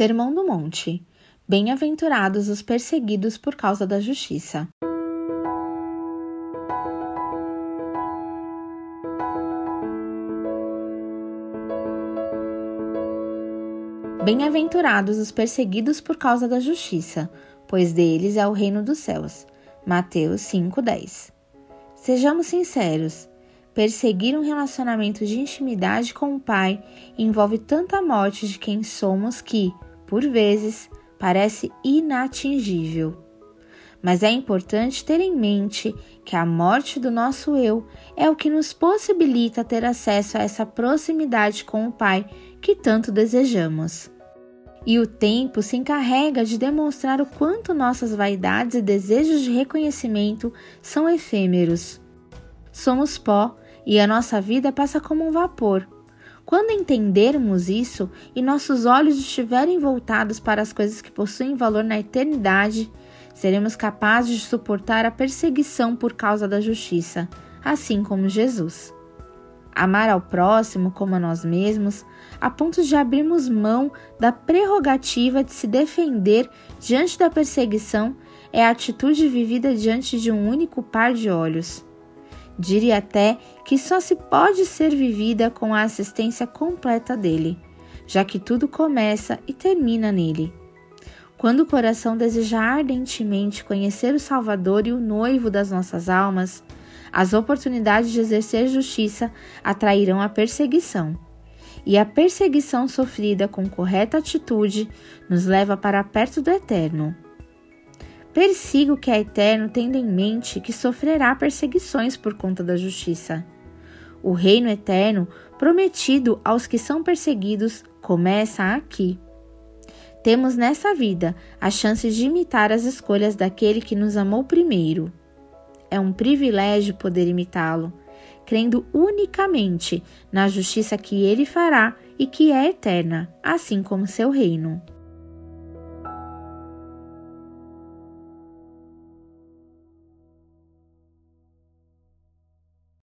Sermão do Monte. Bem-aventurados os perseguidos por causa da justiça. Bem-aventurados os perseguidos por causa da justiça, pois deles é o reino dos céus. Mateus 5:10. Sejamos sinceros, Perseguir um relacionamento de intimidade com o Pai envolve tanta morte de quem somos que, por vezes, parece inatingível. Mas é importante ter em mente que a morte do nosso eu é o que nos possibilita ter acesso a essa proximidade com o Pai que tanto desejamos. E o tempo se encarrega de demonstrar o quanto nossas vaidades e desejos de reconhecimento são efêmeros. Somos pó e a nossa vida passa como um vapor. Quando entendermos isso e nossos olhos estiverem voltados para as coisas que possuem valor na eternidade, seremos capazes de suportar a perseguição por causa da justiça, assim como Jesus. Amar ao próximo como a nós mesmos, a ponto de abrirmos mão da prerrogativa de se defender diante da perseguição, é a atitude vivida diante de um único par de olhos. Diria até que só se pode ser vivida com a assistência completa dele, já que tudo começa e termina nele. Quando o coração deseja ardentemente conhecer o Salvador e o noivo das nossas almas, as oportunidades de exercer justiça atrairão a perseguição. E a perseguição sofrida com correta atitude nos leva para perto do Eterno. Persiga o que é eterno, tendo em mente que sofrerá perseguições por conta da justiça. O reino eterno, prometido aos que são perseguidos, começa aqui. Temos nessa vida a chance de imitar as escolhas daquele que nos amou primeiro. É um privilégio poder imitá-lo, crendo unicamente na justiça que ele fará e que é eterna, assim como seu reino.